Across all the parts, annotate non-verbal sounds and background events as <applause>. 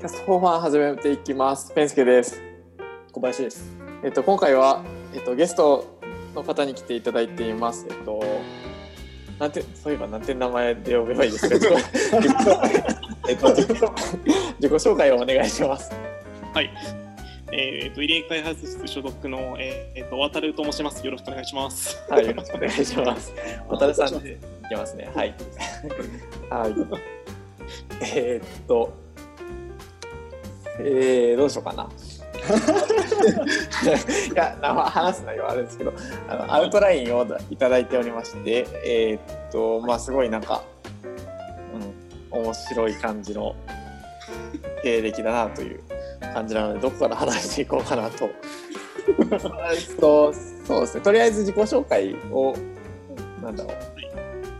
キャストフォーファン始めていきます。ペンスケです。小林です。えっと今回はえっとゲストの方に来ていただいています。えっとなんてそういえばなんて名前で呼べばいいですか？えっと自己紹介をお願いします。はい。えっ、と、入江開発室所属の、えっ、と、渡ると申します。よろしくお願いします。はい、よろしくお願いします。<laughs> 渡るさんでいきますね。はい。はい。えーっと、えー、どうしようかな。<laughs> いや、な話す内容はあるんですけど、あのアウトラインをいただいておりまして、えーっと、まあ、すごいなんか、うん、面白い感じの経歴だなという感じなので、どこから話していこうかなと。と、そうですね、とりあえず自己紹介を、なんだろう、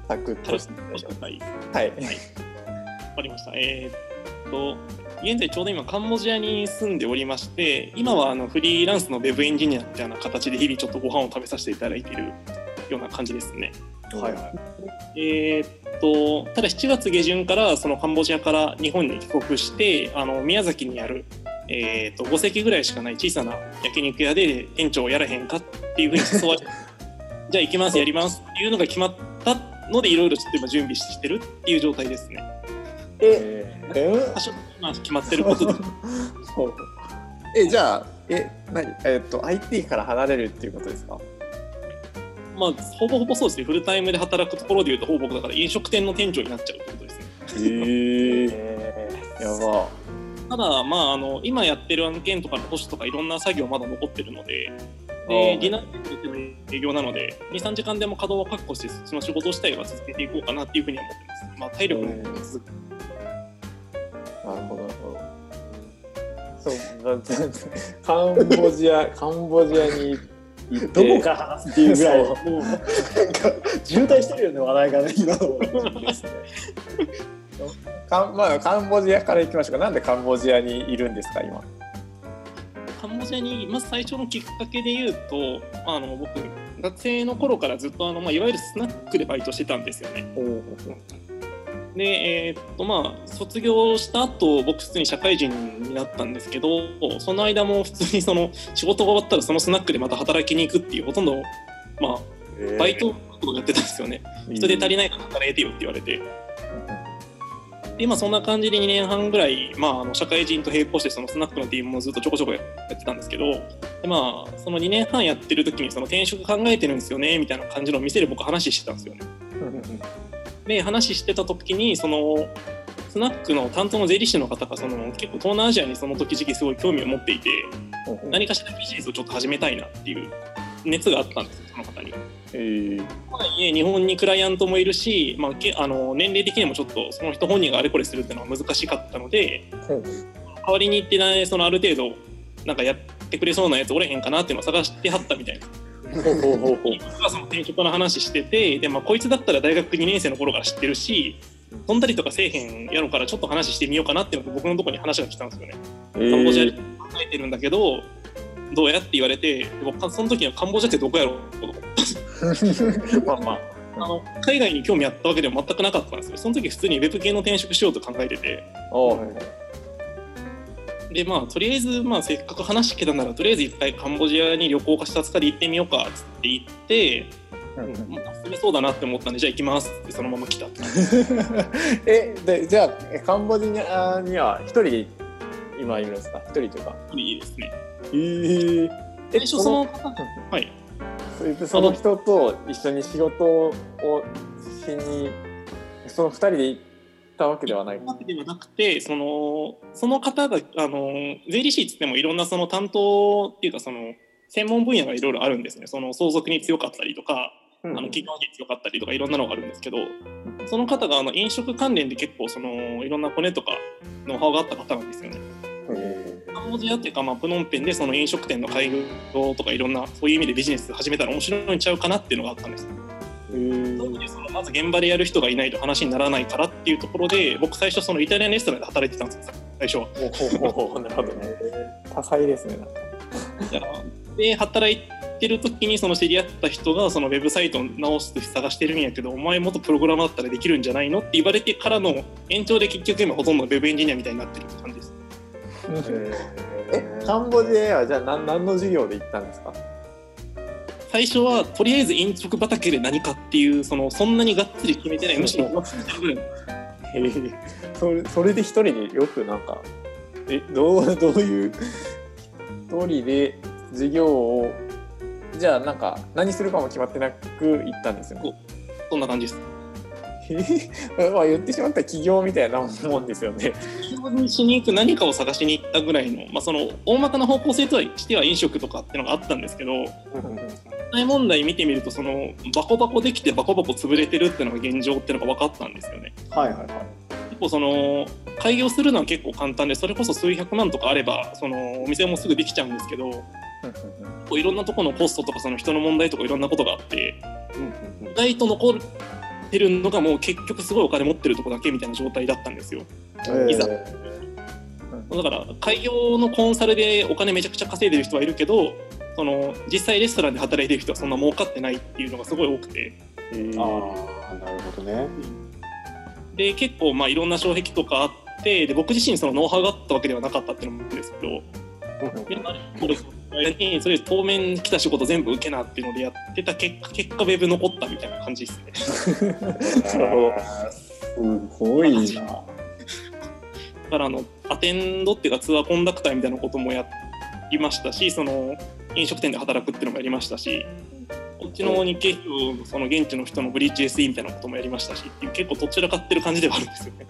サクッとしてご紹介。はい。わかりました。えっ、と、現在ちょうど今カンボジアに住んでおりまして、今はあのフリーランスのウェブエンジニアみたいな形で日々ちょっとご飯を食べさせていただいているような感じですね。はいはい。えーっとただ7月下旬からそのカンボジアから日本に帰国してあの宮崎にある、えーっと5席ぐらいしかない小さな焼肉屋で店長をやらへんかっていうふうに誘われて <laughs> じゃあ行きますやりますっていうのが決まったのでいろいろちょっと今準備してるっていう状態ですね。え、え？まあ決まってることでそうえ、じゃあ、え、何？えっと、IT から離れるっていうことですか？まあほぼほぼそうですねフルタイムで働くところでいうとほぼ僕だから飲食店の店長になっちゃうってことですね。へええやば。ただ、まあ、あの今やってる案件とかの保守とかいろんな作業まだ残ってるので、あでーディナーの営業なので、2、3時間でも稼働を確保して、その仕事自体は続けていこうかなっていうふうには思ってます。まあ、体力も続く。そう、だってカンボジア、カンボジアに行って。どこから話すっていうぐらい、そもうなんか渋滞してるよね、話題がね、今の。ですね。か <laughs> んまあ、カンボジアから行きましょうか。なんでカンボジアにいるんですか、今？カンボジアに、まず最初のきっかけで言うと、あの僕、学生の頃からずっとあの、まあ、いわゆるスナックでバイトしてたんですよね。で、えーっとまあ、卒業した後僕普通に社会人になったんですけどその間も普通にその仕事が終わったらそのスナックでまた働きに行くっていうほとんど、まあ、バイトをやってたんですよね。人手足りないから働いてよって言われて。でまあそんな感じで2年半ぐらい、まあ、あの社会人と並行してそのスナックの DM もずっとちょこちょこやってたんですけどで、まあ、その2年半やってる時にその転職考えてるんですよねみたいな感じのを店で僕話してたんですよねで話してた時にそのスナックの担当の税理士の方がその結構東南アジアにその時時期すごい興味を持っていて何かしらビジネスをちょっと始めたいなっていう熱があったんですよその方に。えー、とはいえ日本にクライアントもいるし、まあ、けあの年齢的にもちょっとその人本人があれこれするっていうのは難しかったので代わりに言ってないそのある程度なんかやってくれそうなやつおれへんかなっていうのを探してはったみたいな。ほうほうほうほう。僕はその転職の話しててで、まあ、こいつだったら大学2年生の頃から知ってるし飛んだりとかせえへんやろからちょっと話してみようかなっていうので僕のところに話が来たんですよね。えカンボジアでー、考えてるんだけどどうやって言われて僕はその時はカンボジアってどこやろう？と思ってまあまあ。あの海外に興味あったわけでは全くなかったんですよ。その時普通にウェブ系の転職しようと考えてておうでまあとりあえず、まあ、せっかく話聞けたならとりあえず一回カンボジアに旅行か視察かで行ってみようかっつって行って。まあ住めそうだなって思ったんでじゃあ行きます。ってそのまま来た。っ <laughs> てえ、で、じゃあ、えカンボジアには一人今いるんですか？一人というか。いいですね。えー、最初その方はい。その人と一緒に仕事をしにその二人でたわけではない。わけではなくてそのその方があの税理士っつってもいろんなその担当っていうかその専門分野がいろいろあるんですねその相続に強かったりとかうんあの企業に強かったりとかいろんなのがあるんですけどその方があの飲食関連で結構そのいろんなコネとかノウハウがあった方なんですよね。えカンボジアっていうか、まあ、プノンペンでその飲食店の開業とかいろんなそういう意味でビジネス始めたら面白いんちゃうかなっていうのがあったんです。ー、えー、そのまず現場でやる人がいないと話にならないからっていうところで僕最初そのイタリアンレストランで働いてたんですよ最初は。<laughs> なるほどね。多彩ですね。なんかで働いてる時にその知り合った人がそのウェブサイトを直す探してるんやけどお前元プログラマーだったらできるんじゃないのって言われてからの延長で結局今ほとんどウェブエンジニアみたいになってる感じです。えカンボジアへはじゃあ何何の授業で行ったんですか？最初はとりあえず飲食畑で何かっていうそのそんなにがっつり決めてないむしろへえそれそれで一人でよくなんかえどうどういう一人で授業をじゃあなんか何するかも決まってなく行ったんですよね。そんな感じです。<laughs> まあ言ってしまったら起業みたいなもんですよね。起業にしに行く何かを探しに行ったぐらいの、まあ、その大まかな方向性とはしては飲食とかっていうのがあったんですけど大問題見てみるとそのバコバコできてバコバコ潰れてるっていうのが現状っていうのが分かったんですよね。はいはいはい。結構その開業するのは結構簡単でそれこそ数百万とかあればそのお店もすぐできちゃうんですけどこういろんなところのコストとかその人の問題とかいろんなことがあって意外と残ってるのがもう結局すごいお金持ってるとこだけみたいな状態だったんですよ。いざ。だから開業のコンサルでお金めちゃくちゃ稼いでる人はいるけどその実際レストランで働いてる人はそんな儲かってないっていうのがすごい多くて。ああ、なるほどね。で結構まあいろんな障壁とかあってで僕自身そのノウハウがあったわけではなかったっていうのもあるんですけどにそれ当面来た仕事全部受けなっていうのでやってた結果結果ウェブ残ったみたいな感じですね。すごいな。だからあのアテンドっていうかツアーコンダクターみたいなこともやりましたしその飲食店で働くっていうのもやりましたしこっちの日系人その現地の人のブリッジ SE みたいなこともやりましたしっていう結構どちらかってる感じではあるんですよね。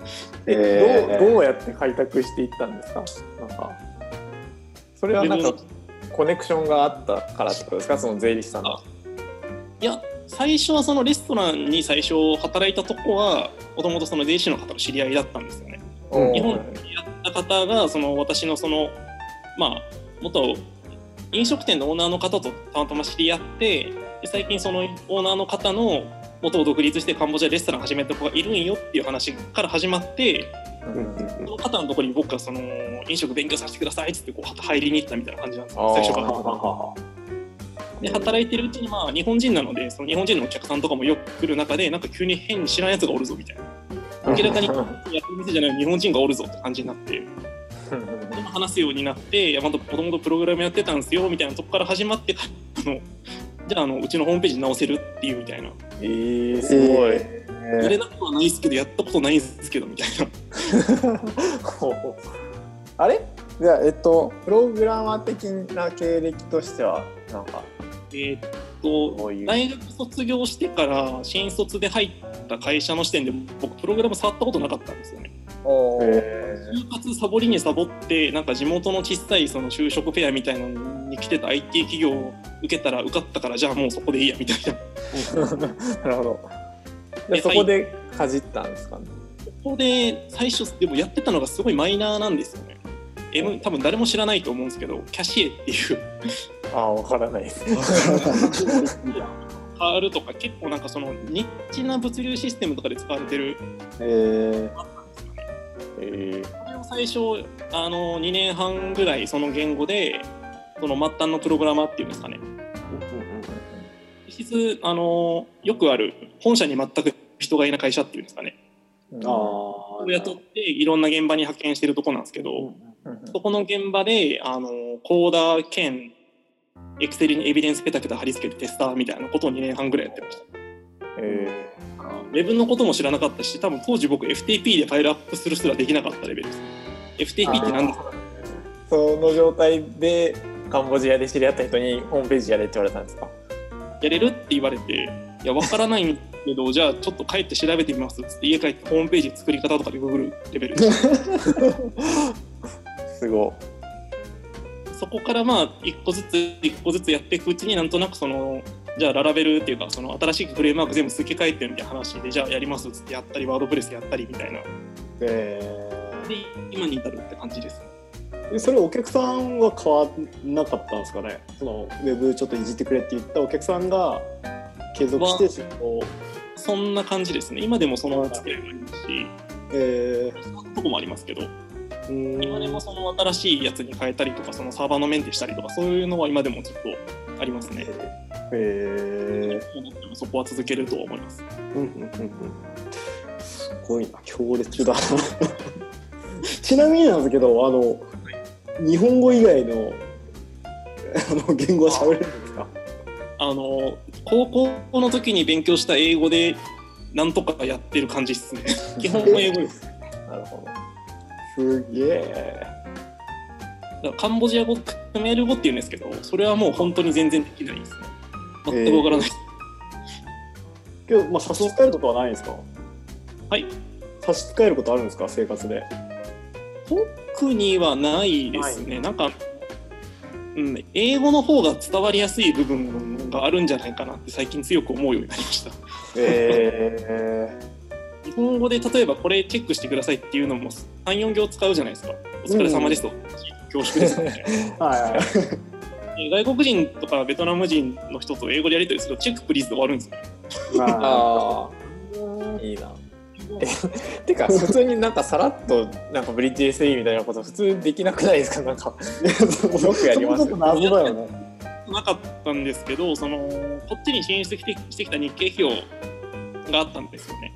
ええーどうどうやって開拓していったんですか？なんかそれはなんかコネクションがあったからってことですか？その税理士さんの。いや最初はそのレストランに最初働いたとこはもともとその税理士の方の知り合いだったんですよね。うん日本でやった方がその私のそのまあ元飲食店のオーナーの方とたまたま知り合ってで最近そのオーナーの方の元を独立してカンボジアでレストラン始めた子がいるんよっていう話から始まってその方のところに僕がその飲食勉強させてくださいっつってこう入りに行ったみたいな感じなんですよ。最初から。で働いてるうちにまあ日本人なのでその日本人のお客さんとかもよく来る中でなんか急に変に知らんやつがおるぞみたいな。明らかにやってる店じゃない日本人がおるぞって感じになってでも話すようになっていやまだもともとプログラムやってたんですよみたいなとこから始まってあのじゃああのうちのホームページ直せるっていうみたいな。えー、すごい。やれなくはないですけどやったことないんですけどみたいな。<laughs> あれ？じゃあ、えっと、プログラマー的な経歴としては、なんか、えーっ。と大学卒業してから新卒で入った会社の視点で僕プログラム触ったことなかったんですよね。就活サボりにサボってなんか地元の小さいその就職フェアみたいなのに来てた IT 企業を受けたら受かったからじゃあもうそこでいいやみたいな。<laughs> なるほど。でそこでかじったんですかね？ここで最初でもやってたのがすごいマイナーなんですよね。M 多分誰も知らないと思うんですけどキャシエっていう。ああ、わからないです。R とか結構なんかそのニッチな物流システムとかで使われてる。ええこれを最初あの2年半ぐらいその言語でその末端のプログラマーっていうんですかね。実質あのよくある本社に全く人がいない会社っていうんですかね。ー、あ雇っていろんな現場に派遣してるとこなんですけど、うんそこの現場であのコーダー兼エクセルにエビデンスペタペタ貼り付けるテスターみたいなことを2年半ぐらいやってました。えウェブのことも知らなかったし多分当時僕 FTP でファイルアップするすらできなかったレベルです FTP って何ですか？ー、その状態でカンボジアで知り合った人にホームページやれって言われたんですか？やれるって言われていや分からないけどじゃあちょっと帰って調べてみますっつって家帰ってホームページ作り方とかでググるレベル。で <laughs> すすご。そこからまあ一個ずつ一個ずつやっていくうちになんとなくそのじゃあララベルっていうかその新しいフレームワーク全部付け替えてみたいな話でじゃあやりますっつってやったりワードプレスやったりみたいな。えで今に至るって感じですそれお客さんは変わんなかったんですかね？そのウェブちょっといじってくれって言ったお客さんが継続して仕事をそんな感じですね。今でもその付き合いがありますし。えそんなとこもありますけど。今でもその新しいやつに変えたりとかそのサーバーのメンテしたりとかそういうのは今でもずっとありますね。え思ってもそこは続けるとは思います。ー、うんうんうんうん。すごいな強烈だ。<laughs> ちなみになんですけどあの日本語以外のあの言語は喋れるんですか？あの高校の時に勉強した英語でなんとかやってる感じですね。<laughs> 基本も英語です。なるほど。すげえ。カンボジア語クメール語っていうんですけどそれはもう本当に全然できないですね。全くわからない、けど、まあ、差し支えることはないんですか？はい。差し支えることあるんですか？生活で。特にはないですね。なんか、うん、英語の方が伝わりやすい部分があるんじゃないかなって最近強く思うようになりました。え日本語で例えばこれチェックしてくださいっていうのも34行使うじゃないですか。お疲れ様ですと、恐縮です。みたいなー、はいはい。外国人とかベトナム人の人と英語でやり取りするとチェックプリーズで終わるんですよ。まあ、ああ、いいな。え <laughs> てか、普通になんかさらっと、なんかブリッジ SE みたいなこと、普通できなくないですか？なんか。よくやりますそこちょっと謎だよね。なかったんですけど、そのこっちに進出してしてきた日系企業があったんですよね。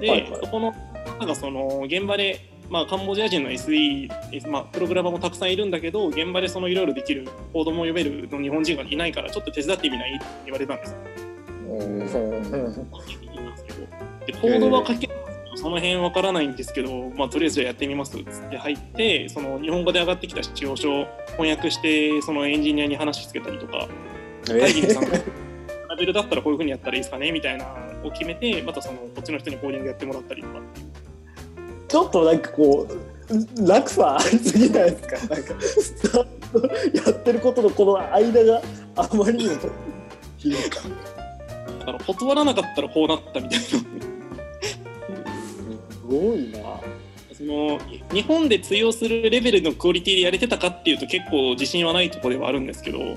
で、はいはいそこのなんかその現場で、まあ、カンボジア人の SE、まあ、プログラマーもたくさんいるんだけど、現場でそのいろいろできるコードも読めるの日本人がいないから、ちょっと手伝ってみない？って言われたんですよ。コードは書けるその辺わからないんですけど、まあ、とりあえずじゃあやってみますっつって入って、その日本語で上がってきた使用書を翻訳して、そのエンジニアに話しつけたりとか、会議に参加ラベルだったらこういうふうにやったらいいですかねみたいなのを決めて、またそのこっちの人にコーディングやってもらったりとか。ちょっとなんかこう、落差ありすぎないですかなんか、スタートやってることのこの間があまりにもひどいか。だから断らなかったらこうなったみたいな。すごいな。その日本で通用するレベルのクオリティでやれてたかっていうと結構自信はないところではあるんですけど、と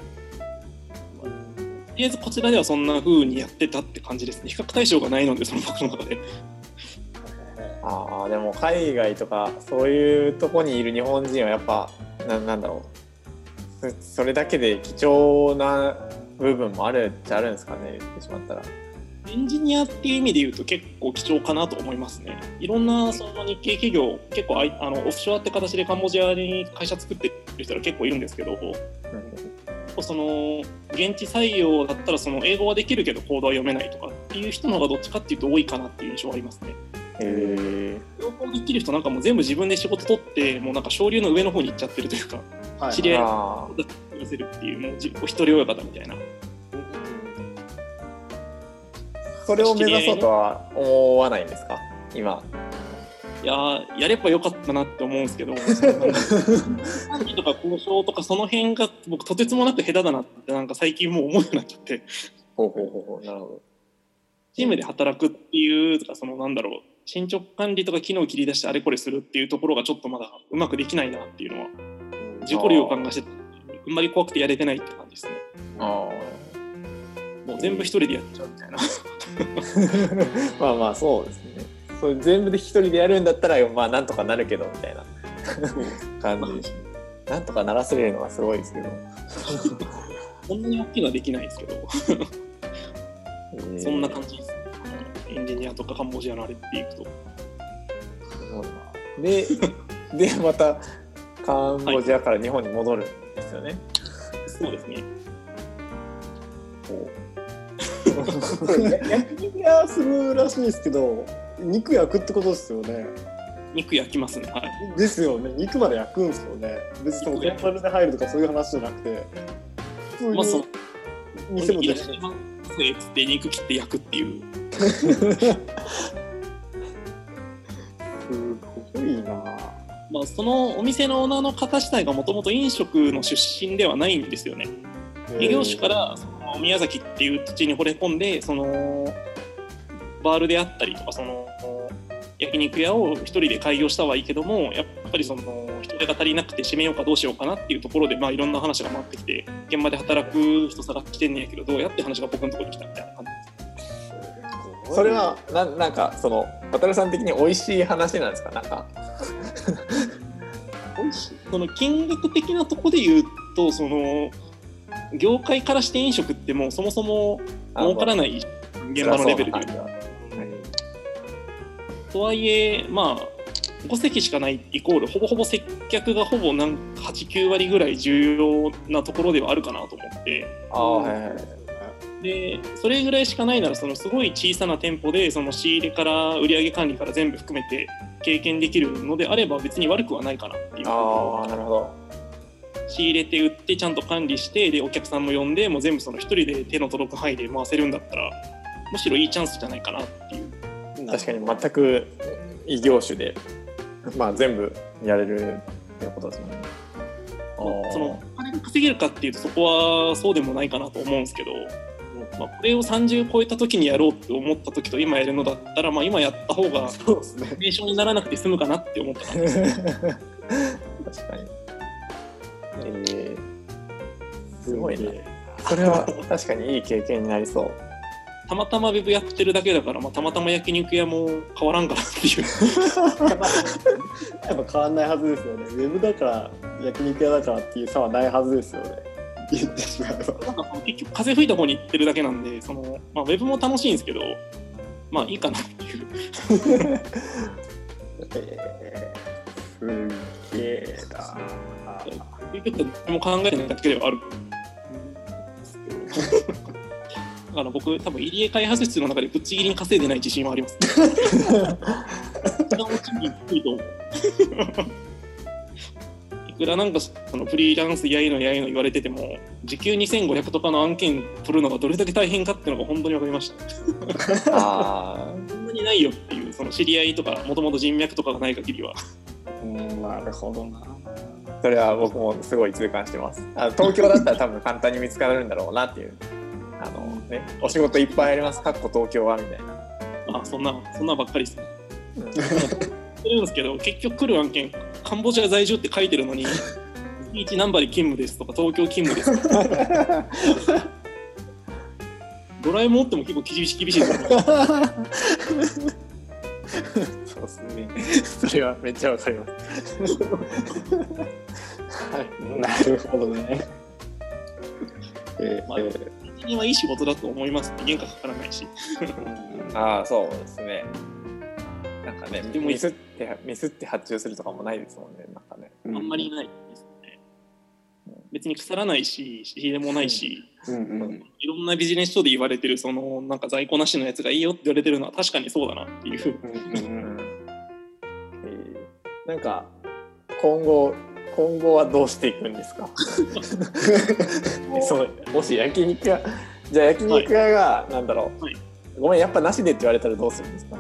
りあえずこちらではそんな風にやってたって感じですね。比較対象がないので、その僕の中で。ああ、でも海外とか、そういうとこにいる日本人はやっぱ、ななんだろう。そそれだけで貴重な部分もあるっちゃあるんですかね、言ってしまったら。エンジニアっていう意味で言うと結構貴重かなと思いますね。いろんなその日系企業、結構あいあのオフショアって形でカンボジアに会社作ってる人が結構いるんですけど、その現地採用だったらその英語はできるけどコードは読めないとかっていう人の方がどっちかっていうと多いかなっていう印象はありますね。両方できる人なんかもう全部自分で仕事取ってもうなんか昇竜の上の方に行っちゃってるというかはい知り合いあだって見せるっていうもう一人親方みたいな。ーそれを目指そうとは思わないんですか？今。いやーやればよかったなって思うんですけど、管理とか交渉とかその辺が僕とてつもなく下手だなってなんか最近もう思うようになっちゃって、ほうほうほうほう。なるほど。チームで働くっていうとかそのなんだろう進捗管理とか機能を切り出してあれこれするっていうところがちょっとまだうまくできないなっていうのは自己量感がしてあんまり怖くてやれてないって感じですね。あもう全部一人でやっちゃうみたいな。あ。<laughs> まあまあそうですね。それ全部で一人でやるんだったらまあなんとかなるけどみたいな感じですね。なんとかならせれるのはすごいですけど。こんなに大きいのはできないですけど、そんな感じですね。エンジニアとかカンボジアのあれっていくと。じ。で、<laughs> でまたカンボジアから日本に戻るんですよね。そうですね。<laughs> 焼肉屋するらしいですけど、肉焼くってことですよね。肉焼きますね。はい。ですよね。肉まで焼くんですよね。別にその天ぷらで入るとかそういう話じゃなくて、普通のに店もい出しゃいますっつって肉切って焼くっていう。すごいな。まあ、そのお店のオーナーの方自体がもともと飲食の出身ではないんですよね。異業種からその宮崎っていう土地に惚れ込んでそのバールであったりとかその焼肉屋を一人で開業したはいいけどもやっぱりその人手が足りなくて閉めようかどうしようかなっていうところで、まあ、いろんな話が回ってきて現場で働く人探してんねやけどどうやって話が僕のところに来たみたいな感じ。それはななんかその渡るさん的に美味しい話なんですか？なんか。<laughs> その金額的なところで言うとその業界からして飲食ってもうそもそも儲からない現場のレベルで言うと。とはいえ、まあ、5席しかないイコールほぼほぼ接客がほぼなん89割ぐらい重要なところではあるかなと思って。ああはいはいでそれぐらいしかないならそのすごい小さな店舗でその仕入れから売上管理から全部含めて経験できるのであれば別に悪くはないかなっていう。ああなるほど仕入れて売ってちゃんと管理してでお客さんも呼んでもう全部その一人で手の届く範囲で回せるんだったらむしろいいチャンスじゃないかなっていう。確かに全く異業種でまあ全部やれるってことですもんねそのお金が稼げるかっていうとそこはそうでもないかなと思うんですけど、まあ、これを30超えた時にやろうって思った時と今やるのだったら、まあ、今やった方がそうですね。名称にならなくて済むかなって思ったから <laughs> 確かにえー、すごいねそれは確かにいい経験になりそう。たまたまウェブやってるだけだから、まあ、たまたま焼肉屋も変わらんかなっていう。<laughs> <laughs> やっぱ変わんないはずですよね。ウェブだから焼肉屋だからっていう差はないはずですよね。言ってしまえば。なんか結局風吹いた方に行ってるだけなんでその、まあ、ウェブも楽しいんですけどまあいいかなっていう。<laughs> えー、すげえな。結局何も考えてないだけではあるだから僕多分入江開発室の中でぶっちぎりに稼いでない自信はあります、ね、いくらなんかそのフリーランスやいのやいの言われてても時給2500とかの案件取るのがどれだけ大変かっていうのが本当に分かりました。あそんなにないよっていうその知り合いとかもともと人脈とかがない限りは。うん、なるほどな。あそれは僕もすごい痛感してます。あの東京だったら多分簡単に見つかるんだろうなっていう。あのねお仕事いっぱいあります。かっこ東京はみたいな。あそんなそんなばっかりですね。うん。ですけど結局来る案件カンボジア在住って書いてるのに月1ナンバーで勤務ですとか東京勤務ですとか。<laughs> ドラえもんっても結構厳しい厳しいですよ <laughs> そうですねそれはめっちゃわかります。<laughs> はい。なるほどね。えーまあ的にはいい仕事だと思います原価かからないし。ああそうですね。なんかねでもミスってミスって発注するとかもないですもんねなんかね。あんまりないですね。別に腐らないし仕入れもないし。うんうん。いろんなビジネス書で言われてるそのなんか在庫なしのやつがいいよって言われてるのは確かにそうだなっていう。うんうんえーなんか今後今後はどうしていくんですか？<laughs> そのもし焼肉屋じゃあ焼肉屋が、なんだろう、はい。ごめんやっぱなしでって言われたらどうするんですか？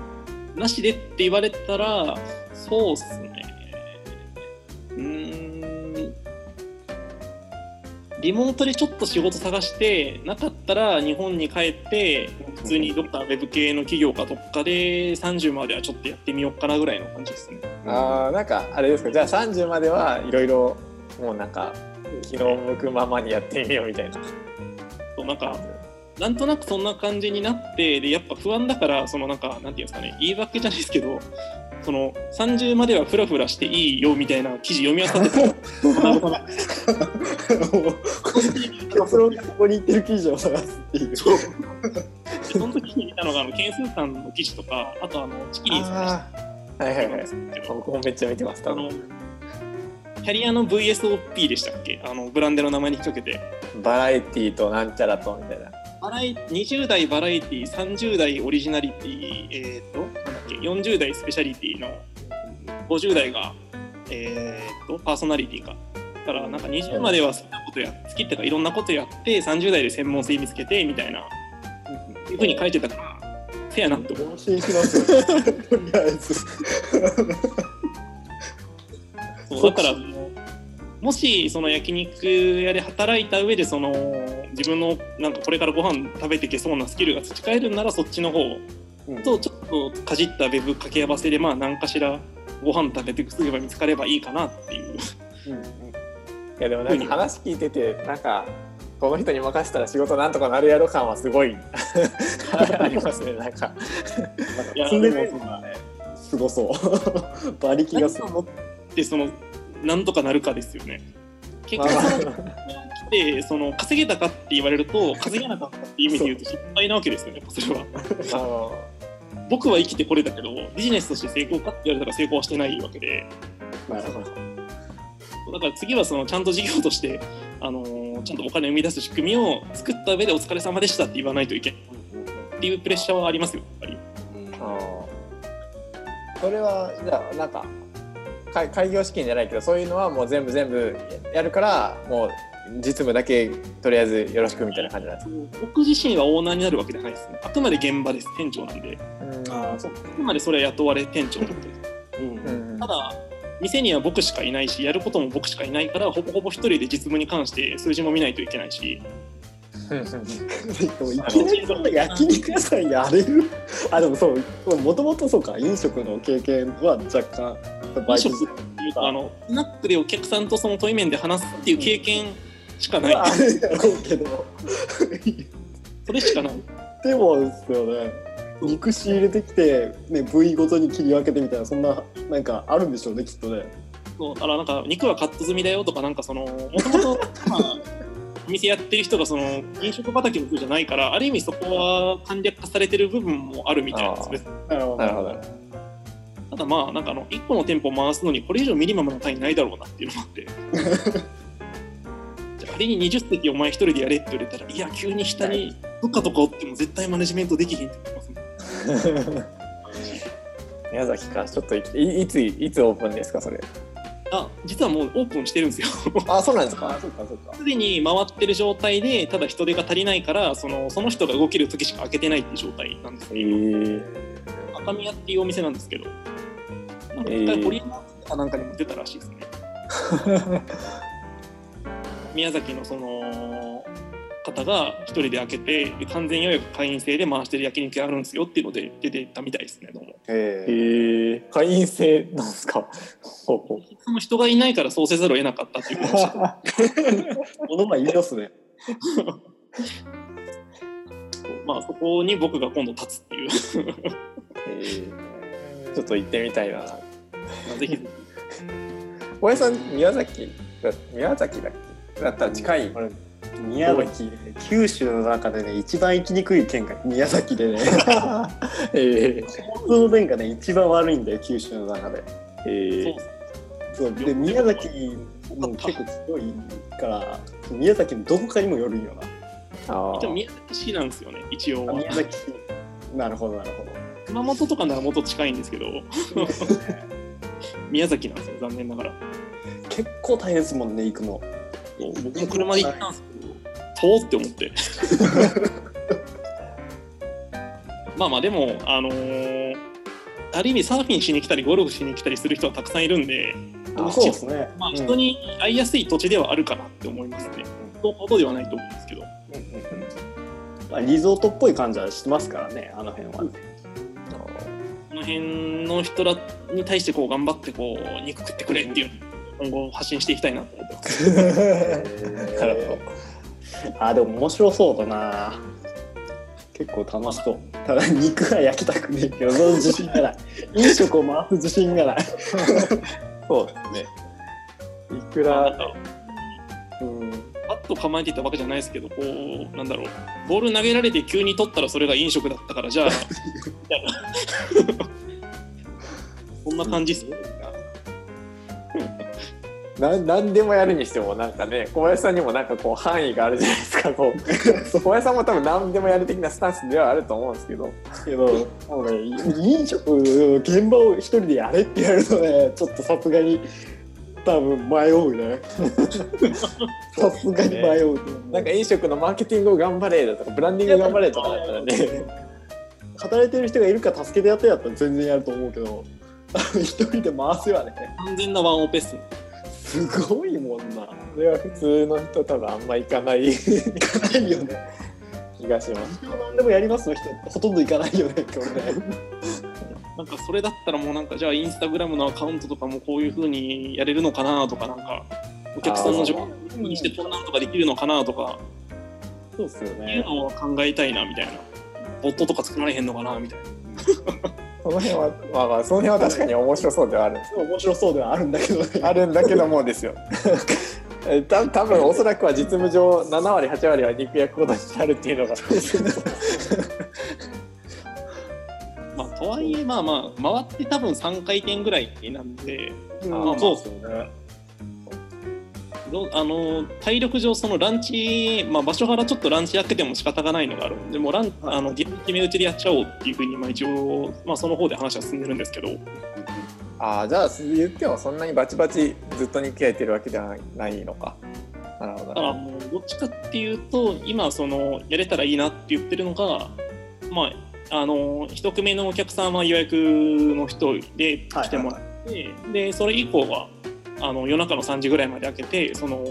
なしでって言われたらそうっすねリモートでちょっと仕事探してなかったら日本に帰って普通にどっかウェブ系の企業かどっかで30まではちょっとやってみようかなぐらいの感じですね。あーなんかあれですか？じゃあ30まではいろいろもうなんか気の向くままにやってみようみたいな。そうなんかなんとなくそんな感じになってでやっぱ不安だからそのなんかなんていうんですかね言い訳じゃないですけどその30まではフラフラしていいよみたいな記事読み漁ってた。らなるほど結論ここに行ってる記事を探すっていう。そう。その時に見たのがあの件数さんの記事とかあとあのチキリンさんはいはいはい。僕もめっちゃ見てます多あの分キャリアの VSOP でしたっけ？あのブランデの名前に引っ掛けて。バラエティーとなんちゃらとみたいなバラエ20代バラエティ30代オリジナリティえっ、となんだっけ40代スペシャリティの50代がえっ、とパーソナリティかだからなんか20までは好きなことや好きってかいろんなことやって30代で専門性見つけてみたいないうふうに書いてたからせやなって思う安心しますよ。とりあえず。そうだからもしその焼肉屋で働いた上でその自分のなんかこれからご飯食べていけそうなスキルが培えるんならそっちの方とちょっとかじったウェブ掛け合わせでまあ何かしらご飯食べてすげば見つかればいいかなっていう。いやでもなんか話聞いててなんかこの人に任せたら仕事なんとかなるやろ感はすごい。<laughs> ありますねなんか。でね、すごそう。<laughs> 馬力がすごい。何を持ってそのなんとかなるかですよね。結局まあその <laughs> 来てその稼げたかって言われると稼げなかったっていう意味で言うと失敗なわけですよねそれは。僕は生きてこれたけどビジネスとして成功かって言われたら成功はしてないわけで。なるほど。だから次はそのちゃんと事業として、あのーちゃんとお金を生み出す仕組みを作った上でお疲れ様でしたって言わないといけないっていうプレッシャーはありますよやっぱり。それはじゃあなんか開開業資金じゃないけどそういうのはもう全部全部やるからもう実務だけとりあえずよろしくみたいな感じなんです僕自身はオーナーになるわけじゃないですね。あくまで現場です。店長なんで。かああ、そう。あくまでそれは雇われ店長ってことです。うん。うん。ただ店には僕しかいないしやることも僕しかいないからほぼほぼ一人で実務に関して数字も見ないといけないしいきなりそんな焼肉屋さんやれる。あでもそうもともとそうか。飲食の経験は若干バイト飲食っていうかあのスナックでお客さんとその対面で話すっていう経験しかない、あるだろうけどそれしかない。でもですよね肉仕入れてきて、ね、部位ごとに切り分けてみたいなそんななんかあるんでしょうねきっとね。そうだからなんか肉はカット済みだよとかなんかそのもともとまあ <laughs> お店やってる人がその飲食畑の人じゃないからある意味そこは簡略化されてる部分もあるみたいな。んですねなるほなるほど。ただまあなんかあの1個の店舗回すのにこれ以上ミニマムの単位ないだろうなっていうのもあって。<laughs> じゃあ仮に20席お前一人でやれって言われたらいや急に下に部下とかおっても絶対マネジメントできひんって言ってますね宮崎か。ちょっといいいついつオープンですかそれあ実はもうオープンしてるんですよ。あそうなんですか？あそうかそうか。すでに回ってる状態でただ人手が足りないからそのその人が動ける時しか開けてないっていう状態なんですえ。ー、赤宮っていうお店なんですけど。なんか一回堀山かなんかにも出たらしいですね、<laughs> 宮崎のその方が一人で開けてで完全予約会員制で回してる焼肉屋あるんですよっていうので出てたみたいですねどうも。へええー、会員制なんですか？<laughs> その人がいないからそうせざるを得なかったっていう話。<laughs> この前言いますね。まあそこに僕が今度立つっていう。えー、ちょっと行ってみたいな。まあぜひ小林さん宮崎だ宮崎だっけ？だったら近い。あれ宮崎ね九州の中でね一番行きにくい県が宮崎でね。<laughs> えー、交通の便がね一番悪いんだよ九州の中で。えそう。そう。で宮崎も結構強いから宮崎のどこかにもよるんよー、あ一応ー宮崎市なんですよね一応な宮崎なるほどなるほど。熊本とかならもっと近いんですけど。<laughs> 宮崎なんですよ残念ながら。結構大変ですもんね行くの僕も車で行ったんですけど遠って思って。<laughs> まあまあでもあのーある意味サーフィンしに来たりゴルフしに来たりする人はたくさんいるんで、あそうですね。まあ、人に会いやすい土地ではあるかなって思いますね。そうほどではないと思うんですけど。まあ、リゾートっぽい感じはしてますからねあの辺は、この辺の人らに対してこう頑張ってこう肉食ってくれっていう今後発信していきたいなと思ってます。なるほどあでも面白そうだな。結構楽しそう。ただ肉は焼きたくねえけどその自信がない。飲食を回す自信がない。そうですね。いくらんかう。ん。パッと構えていたわけじゃないですけどこうなんだろう。ボール投げられて急に取ったらそれが飲食だったからじゃあ <laughs> みたいな。そんな感じっすね。な何でもやるにしてもなんかね小林さんにもなんかこう範囲があるじゃないですかこう。<laughs> 小林さんも多分何でもやる的なスタンスではあると思うんですけど。けどもうね飲食現場を一人でやれってやるとねちょっとさすがに多分迷うね。<laughs> さすがに迷うと思うなんか飲食のマーケティングを頑張れだとかブランディング頑張れとかだったらね。働いてる人がいるから助けてやってやったら全然やると思うけど <laughs> 一人で回すよね。完全なワンオペっすね。すごいもんな。それは普通の人多分あんま行かない。気いかないよね。がします。何でもやりますの人。ほとんど行かないよね今日ね。<laughs> なんかそれだったらもうなんかじゃあインスタグラムのアカウントとかもこういう風にやれるのかなとかなんかお客さんの情報にしてこんなんとかできるのかなとか。そうっすよいうねのを考えたいなみたいな。ボットとか作られへんのかなみたいなその辺はまあまあその辺は確かに面白そうではある。んです面白そうではあるんだけどね。あるんだけどもですよ。え <laughs> た多分おそらくは実務上7割8割は肉焼くことになるっていうのが。<laughs> まあとはいえまあまあ回って多分3回転ぐらいなんでうん。そうですよね。どあの体力上そのランチ、まあ、場所からちょっとランチやってても仕方がないのがあるんでもうランあの決め打ちでやっちゃおうっていうふうにまあ一応、まあ、その方で話は進んでるんですけど。ああじゃあ言ってもそんなにバチバチずっと日記やってるわけではないのか。なるほどだからもうどっちかっていうと今そのやれたらいいなって言ってるのがまああの一組目のお客さんは予約の人で来てもらって、でそれ以降はあの夜中の3時ぐらいまで開けてその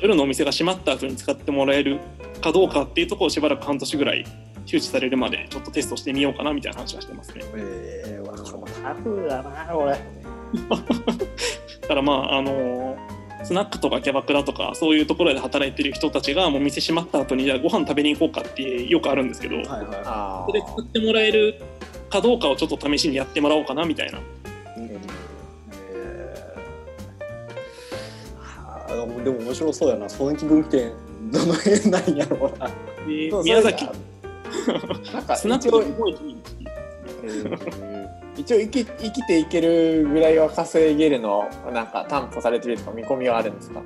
夜のお店が閉まった後に使ってもらえるかどうかっていうところをしばらく半年ぐらい周知されるまでちょっとテストしてみようかなみたいな話はしてますね。ええー、わこれもタフだなこれ。<laughs> だからまああのスナックとかキャバクラとかそういうところで働いてる人たちがもう店閉まった後にじゃあご飯食べに行こうかってよくあるんですけど、はいはあそこで作ってもらえるかどうかをちょっと試しにやってもらおうかなみたいな。でも面白そうやな。その気分店どの辺なんやろうな。で <laughs> そう宮崎なんか一応一応生き生きていけるぐらいは稼げるのなんか担保されてるとか見込みはあるんですか？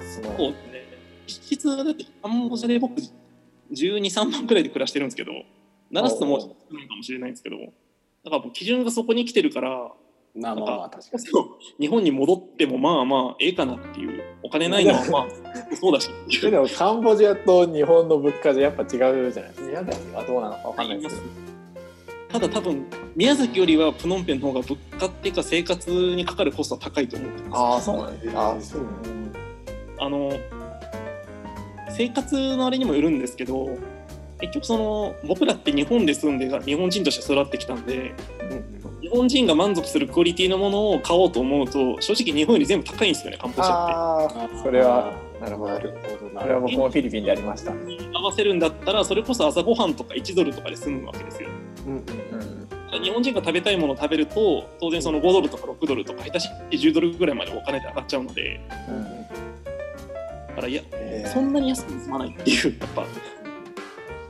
そうですね。実質だってカンボジアで僕12、3万くらいで暮らしてるんですけど、鳴らすともう少ないかもしれないんですけど、だから基準がそこに来てるから、まあまあまあ確かに。日本に戻ってもまあまあええかなっていうお金ないのはまあそうだし。でもカンボジアと日本の物価じゃやっぱ違うじゃないですか宮崎はどうなのかわかんないですけど。ただ多分宮崎よりはプノンペンの方が物価っていうか生活にかかるコストは高いと思ってます。ああそうなんですかあーそうあの生活のあれにもよるんですけど結局その僕らって日本で住んで日本人として育ってきたんで日本人が満足するクオリティのものを買おうと思うと正直日本より全部高いんですよねカンボジアっああそれは。なるほど。なるほど。なそれは僕もフィリピンでありました。て合わせるんだったらそれこそ朝ごはんとか1ドルとかで済むわけですよ。うんうんうん。日本人が食べたいものを食べると当然その5ドルとか6ドルとか下手して10ドルぐらいまでお金で上がっちゃうので。だからいやえーそんなに安く済まないっていうやっぱ。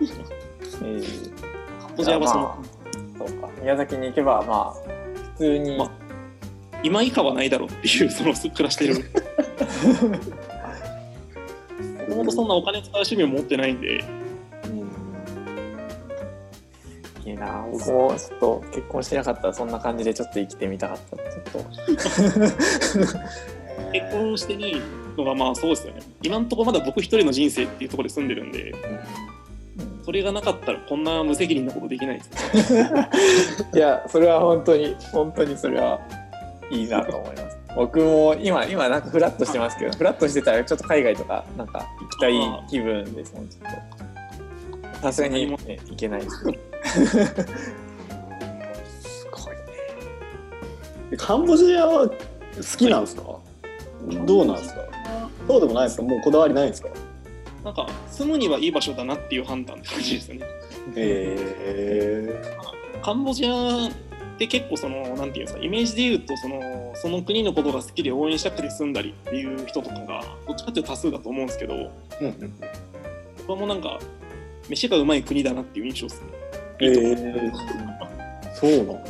えー。カンボジアはその、まそうか。宮崎に行けばまあ普通に、まあ今以下はないだろうっていうその暮らしてる。もともとそんなお金使う趣味を持ってないんで。いいな僕もちょっと結婚してなかったらそんな感じでちょっと生きてみたかった。ちょっと。<laughs> 結婚してないのがまあそうですよね。今のところまだ僕一人の人生っていうところで住んでるんでそれがなかったらこんな無責任なことできないですね。<laughs> いやそれは本当に本当にそれはいいなと思います。<laughs> 僕も今今なんかフラッとしてますけどフラッとしてたらちょっと海外とかなんか行きたい気分ですもんちょっと。さすがに、ね、行けないです <laughs> すごいね。でカンボジアは好きなんですか？どうなんですか？そうでもないですか？もうこだわりないんですか？なんか住むにはいい場所だなっていう判断って感じですよね。へカンボジアって結構そのなんていうんですかイメージで言うとそのその国のことが好きで応援したくて住んだりっていう人とかがどっちかっていうと多数だと思うんですけどえ僕はもうなんか飯がうまい国だなっていう印象ですね。へえそうなんだ。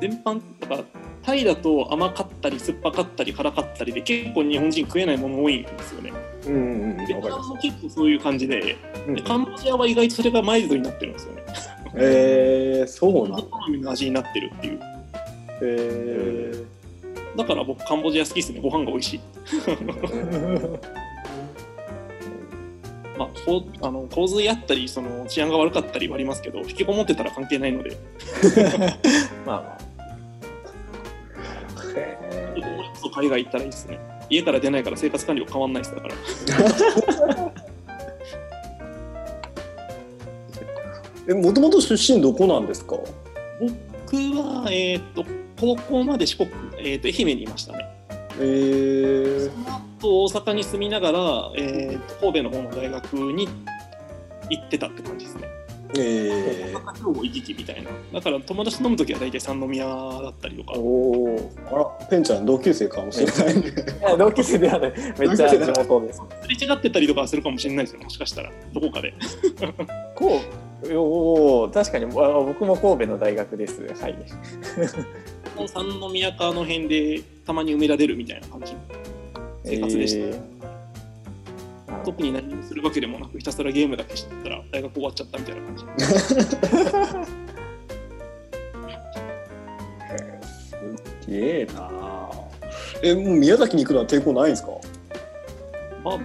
全般だからタイだと甘かったり酸っぱかったり辛かったりで結構日本人食えないもの多いんですよね。うんうんうんベトナムも結構そういう感じで。うんでカンボジアは意外とそれがマイルドになってるんですよね。へえそうなんだ。好みの味になってるっていう。へえだから僕カンボジア好きですね。ご飯が美味しい。<laughs> まあ、こうあの洪水あったりその治安が悪かったりはありますけど引きこもってたら関係ないので。<laughs> まあまあ海外行ったらいいですね。家から出ないから生活管理は変わんないですだから。<laughs> えもともと出身どこなんですか？僕は、えー、と高校まで四国、えー、と愛媛にいましたね。へえその後大阪に住みながら、えー、と神戸の方の大学に行ってたって感じですねえ大阪兵庫行き来みたいなだから友達と飲む時は大体三宮だったりとか。おおあらペンちゃん同級生かもしれない。ねいや同級生ではない。めっちゃ地元です。すれ違ってたりとかはするかもしれないですよ。もしかしたら。どこかで。こうおお確かに。あ僕も神戸の大学です。はい。三宮かの辺でたまに埋められるみたいな感じの生活でした、えー特に何もするわけでもなくひたすらゲームだけしてたら大学終わっちゃったみたいな感じ。すげえな。えもう宮崎に行くのは抵抗ないんですか？まあ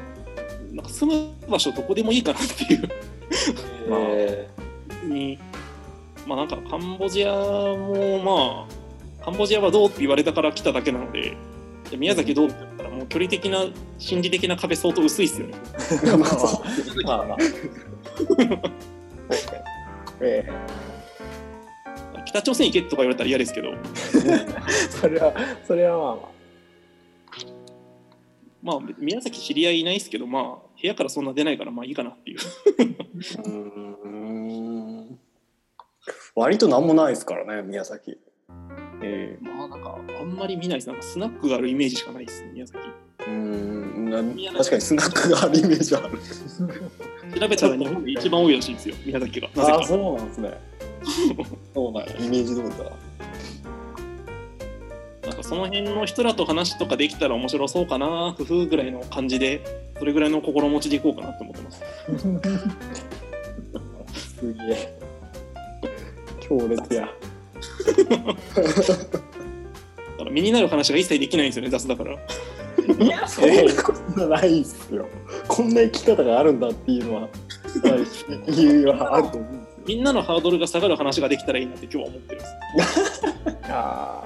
なんか住む場所どこでもいいかなっていう。<laughs> まあえにまあなんかカンボジアもまあカンボジアはどうって言われたから来ただけなので宮崎どうって言ったらもう距離的な心理的な壁相当薄いっすよね。<laughs> ーまあまあ。まあ確かにえ。北朝鮮行けとか言われたら嫌ですけど。え <laughs> それはそれはまあまあ。まあ宮崎知り合いいないですけどまあ部屋からそんな出ないからまあいいかなっていう。うーん。割と何もないですからね宮崎えまあなんかあんまり見ないですなんかスナックがあるイメージしかないです宮崎。うーんな確かにスナックがあるイメージある。調べたら日本で一番多いらしいんですよ宮崎が。なぜかああそうなんですね。そうなんやイメージ通りだなんかその辺の人らと話とかできたら面白そうかな工夫ぐらいの感じでそれぐらいの心持ちでいこうかなって思ってます。<laughs> すげえ。強烈やだから身になる話が一切できないんですよね雑だから。いやそんなことないっすよ。こんな生き方があるんだっていうのは理由はあると思うんですよみんなのハードルが下がる話ができたらいいなって今日は思ってるんですあ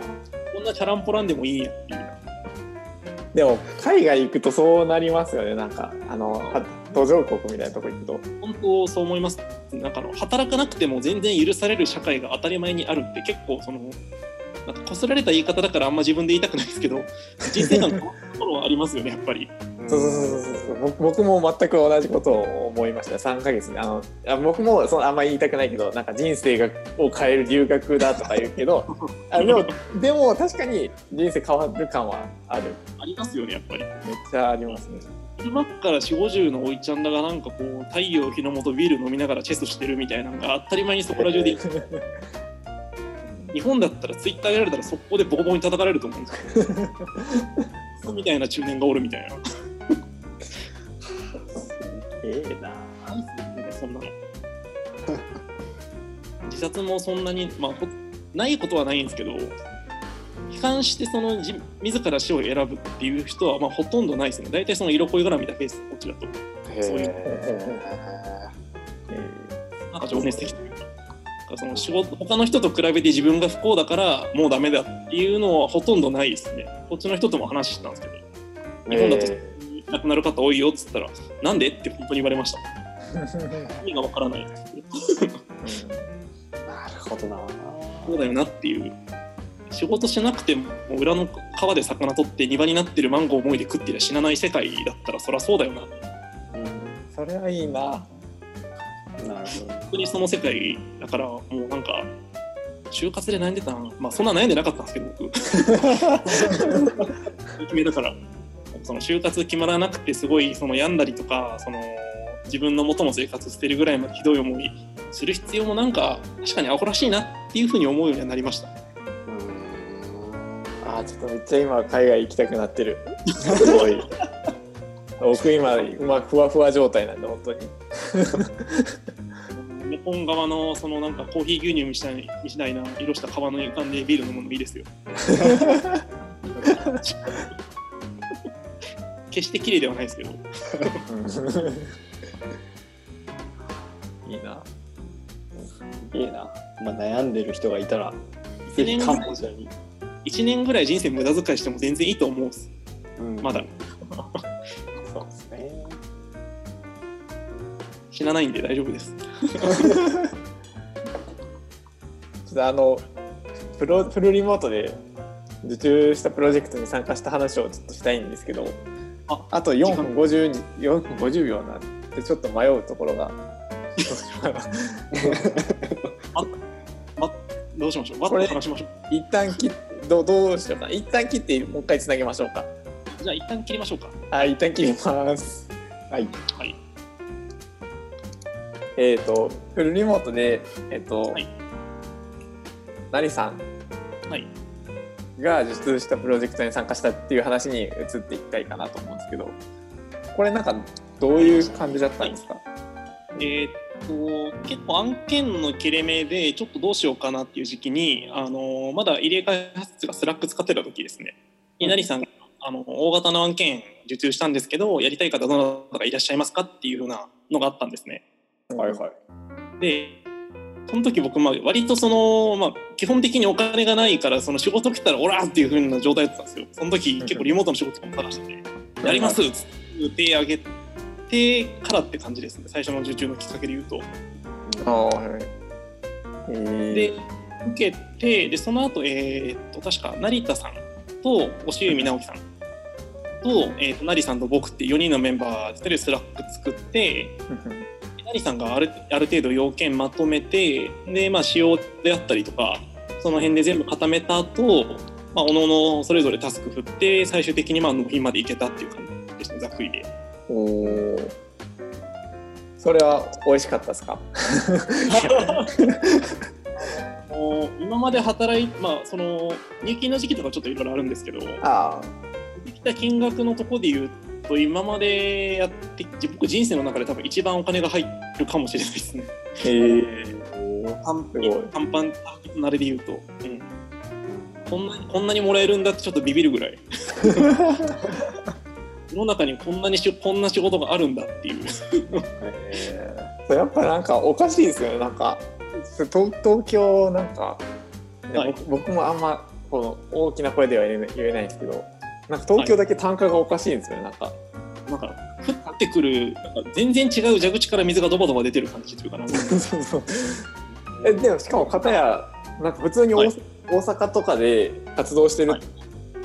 こんなチャランポランでもいいやっていう。ーでも海外行くとそうなりますよね。なんかあのは途上国みたいなとこ行くと。本当そう思います。なんかあの働かなくても全然許される社会が当たり前にあるって結構そのなんかこすられた言い方だからあんま自分で言いたくないですけど <laughs> 人生観のところはありますよねやっぱり。そうそうそうそう僕僕も全く同じことを思いました3ヶ月であのあ僕もそのあんまり言いたくないけどなんか人生がを変える留学だとか言うけど <laughs> あでもでも確かに人生変わる感はある。ありますよねやっぱり。めっちゃありますね昼間っから4 5 0のおいちゃんだがなんかこう太陽日の下ビール飲みながらチェスしてるみたいなのが当たり前にそこら中で <laughs> 日本だったらツイッターやられたら速攻でボコボコに叩かれると思うんですけど。みたいな中年がおるみたいな。ええな。そんなの。自殺もそんなに、まあ、ほないことはないんですけど悲観してその自自ら死を選ぶっていう人はまあほとんどないですね。大体その色恋絡みだけですこちらと。そういう。なんか情熱的というかその仕事他の人と比べて自分が不幸だからもうダメだっていうのはほとんどないですね。こっちの人とも話したんですけど日本だと亡くなる方多いよっつったらなんでって本当に言われました。意味がわからない。ですけどなるほどな。そうだよなっていう仕事しなくても裏の川で魚取って庭になってるマンゴー思いで食ってりゃ死なない世界だったらそりゃそうだよな。うそれはいいな。んなるほど。本当にその世界だからもうなんか就活で悩んでたなまあそんな悩んでなかったんですけど僕。<laughs> 決めだからその就活決まらなくてすごいその病んだりとかその自分の元の生活捨てるぐらいまでひどい思いする必要もなんか確かにアホらしいなっていうふうに思うようにはなりましたあーちょっとめっちゃ今海外行きたくなってる。<laughs> すごい。僕今、まあ、ふわふわ状態なんで本当に。<laughs> 日本側のそのなんかコーヒー牛乳みたいみたいな色した川の床でビール飲むのもいいですよ <laughs> 決して綺麗ではないですけどいいな。いいな、まあ、悩んでる人がいたらぜひカンボジアに、1年ぐらい人生無駄遣いしても全然いいと思うんです。うん。まだ。そうですね。死なないんで大丈夫です。ちょっとあのプロフルリモートで受注したプロジェクトに参加した話をちょっとしたいんですけどああと4分 50, に4分50秒なんでちょっと迷うところがどうしようかなどうしましょう？ことれ話しましょう。一旦切ってどうどうしようか。な一旦切ってもう一回つなげましょうか。じゃあ一旦切りましょうか。はい一旦切ります。はい。はい。えっ、とフルリモートでえっ、と、はい。なりさんはい。が受注したプロジェクトに参加したっていう話に移っていきたいかなと思うんですけどこれなんかどういう感じだったんですか、えーっと結構案件の切れ目でちょっとどうしようかなっていう時期に、あのまだ入れ開発が Slack 使ってた時ですね稲荷さんがあの大型の案件受注したんですけどやりたい方どなたかいらっしゃいますかっていうふうなのがあったんですね。はいはい。でその時僕まあ割とその、まあ、基本的にお金がないからその仕事来たらオラーっていう風な状態だったんですよその時結構リモートの仕事も探してて「やります」って手挙げてからって感じですね最初の受注のきっかけで言うと。ああはいえーで受けてでその後、えーっと確か成田さんと押海直樹さんと,、えーっと成さんと僕って4人のメンバーで2人で Slack 作って成さんがあるある程度要件まとめてで、まあ、仕様であったりとかその辺で全部固めた後、まあおのおのそれぞれタスク振って最終的にまあ納品までいけたっていう感じですねざっくりで。おー。それは美味しかったですか？<laughs> 今まで働いまあその入金の時期とかちょっといろいろあるんですけどあ出てきた金額のとこで言うと今までやって僕人生の中で多分一番お金が入るかもしれないですね。へえ短すごい。短パン慣れで言うと、うん、こんなこんなにもらえるんだってちょっとビビるぐらい <laughs> 世の中にこんなにしこんな仕事があるんだっていう。そ <laughs> うやっぱなんかおかしいですよねなんか。東東京なんか、ねはい。僕僕もあんまこの大きな声では言えないんですけどなんか東京だけ単価がおかしいんですよねなんか。なんか降ってくるなんか全然違う蛇口から水がドバドバ出てる感じというかな。<laughs> そうそう。えでもしかも片やなんか普通に大,、はい。大阪とかで活動してる、はい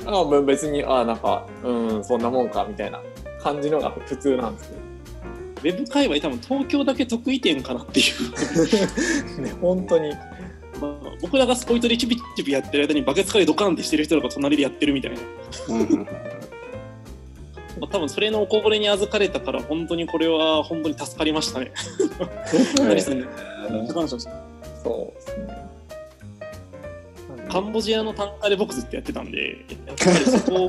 ああ別にああなんかうんそんなもんかみたいな感じのが普通なんですよウェブ界隈多分東京だけ得意点かなっていう。<laughs> ね本当に。まあ僕らがスポイトでチュピチュピやってる間にバケツカレードカンってしてる人らが隣でやってるみたいな、まあ、多分それのおこぼれに預かれたから本当にこれは本当に助かりましたね。そうですねカンボジアの単価で僕ずっとやってたんで、<laughs> そこ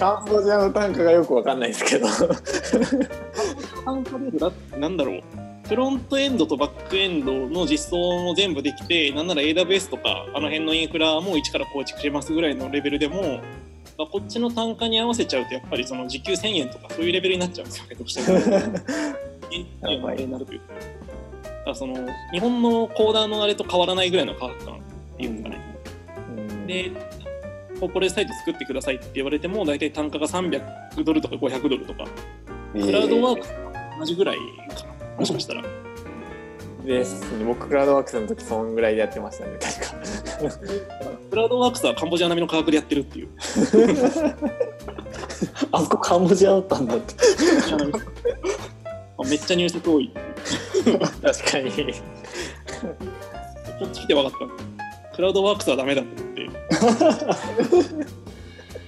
カンボジアの単価がよくわかんないですけど単価でだなんだろう。フロントエンドとバックエンドの実装も全部できて、なんなら AWS とか、あの辺のインフラも一から構築しますぐらいのレベルでも、まあこっちの単価に合わせちゃうと、やっぱりその時給1000円とかそういうレベルになっちゃうんですよね、どうしても。なるというか。その日本のコーダーのあれと変わらないぐらいの価格感っていうかね。で、コーポレートサイト作ってくださいって言われても、大体単価が300ドルとか500ドルとか、クラウドワークと同じぐらいかな、もしかしたら。ですね僕クラウドワークスの時そんぐらいでやってましたね確かクラウドワークスはカンボジア並みの価格でやってるっていう。<laughs> あそこカンボジアだったんだって。めっちゃ入札多い。確かにこっち来て分かった。クラウドワークスはダメだと思って。<laughs>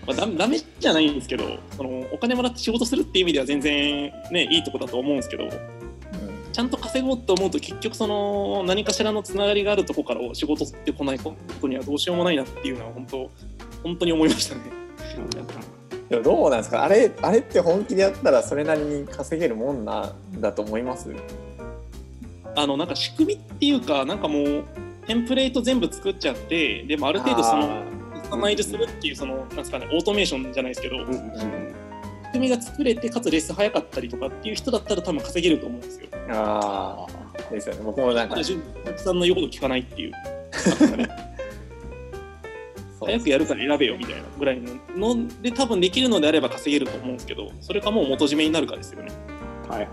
まあ、ダメダメじゃないんですけどそのお金もらって仕事するっていう意味では全然ねいいとこだと思うんですけどちゃんと稼ごうと思うと結局その何かしらのつながりがあるとこから仕事ってこないことにはどうしようもないなっていうのは本当本当に思いましたね。でもどうなんですか？あれあれって本気でやったらそれなりに稼げるもんなんだと思います？あのなんか仕組みっていうかなんかもうテンプレート全部作っちゃってでもある程度そのカスタマイズするっていうそのなんですかねオートメーションじゃないですけど、仕組みが作れてかつレース早かったりとかっていう人だったら多分稼げると思うんですよ。ああですよね僕もなんかただお客さんの言うこと聞かないってい <laughs> う。早くやるから選べよみたいなぐらいのので多分できるのであれば稼げると思うんですけどそれかもう元締めになるかですよね。はいはい。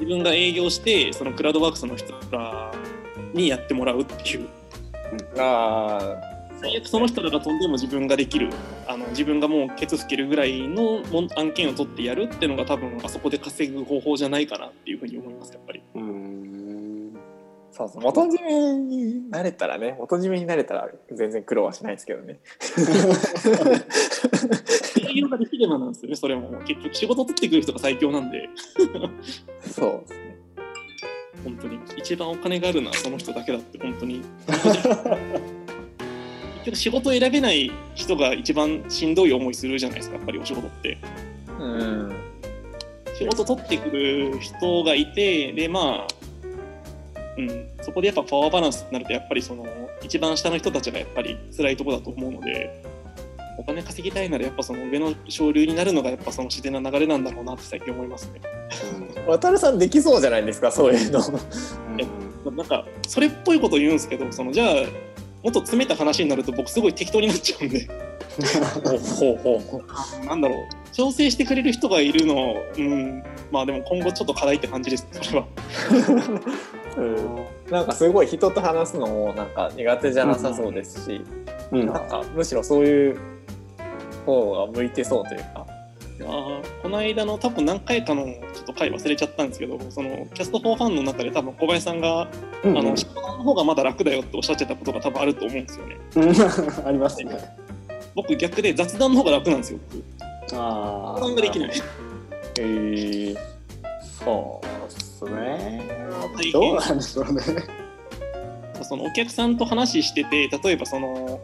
自分が営業してそのクラウドワークスの人らにやってもらうっていう。あ最悪その人らが飛んでも自分ができる。あの自分がもうケツ吹けるぐらいの案件を取ってやるっていうのが多分あそこで稼ぐ方法じゃないかなっていうふうに思いますやっぱり。うん。そうそう。元締めになれたらね元締めになれたら全然苦労はしないですけどね。<laughs> 営業ができればなんですよねそれも。結局仕事取ってくる人が最強なんで。<laughs> そうですね本当に。一番お金があるのはその人だけだって本当に。<laughs> 結局仕事を選べない人が一番しんどい思いするじゃないですかやっぱりお仕事って。うん。仕事取ってくる人がいてでまあうん、そこでやっぱパワーバランスになるとやっぱりその一番下の人たちがやっぱり辛いとこだと思うのでお金稼ぎたいならやっぱその上の昇流になるのがやっぱその自然な流れなんだろうなって最近思いますね。渡るさんできそうじゃないですかそういうの。なんかそれっぽいこと言うんですけどそのじゃあもっと詰めた話になると僕すごい適当になっちゃうんで。ほうほうほうなんだろう。調整してくれる人がいるのうん。まあでも今後ちょっと課題って感じですそれは。うん。なんかすごい人と話すのもなんか苦手じゃなさそうですし、うん。なんかむしろそういう方が向いてそうというか。あーこの間の多分何回かのちょっと回忘れちゃったんですけどそのキャスト4ファンの中で多分小林さんが、うんあの仕事の方がまだ楽だよっておっしゃってたことが多分あると思うんですよね。うん。<laughs> ありますね。僕逆で雑談の方が楽なんですよ僕。あ雑談ができない。えー、そうっすね。どうなんでしょうね。そのお客さんと話してて例えばその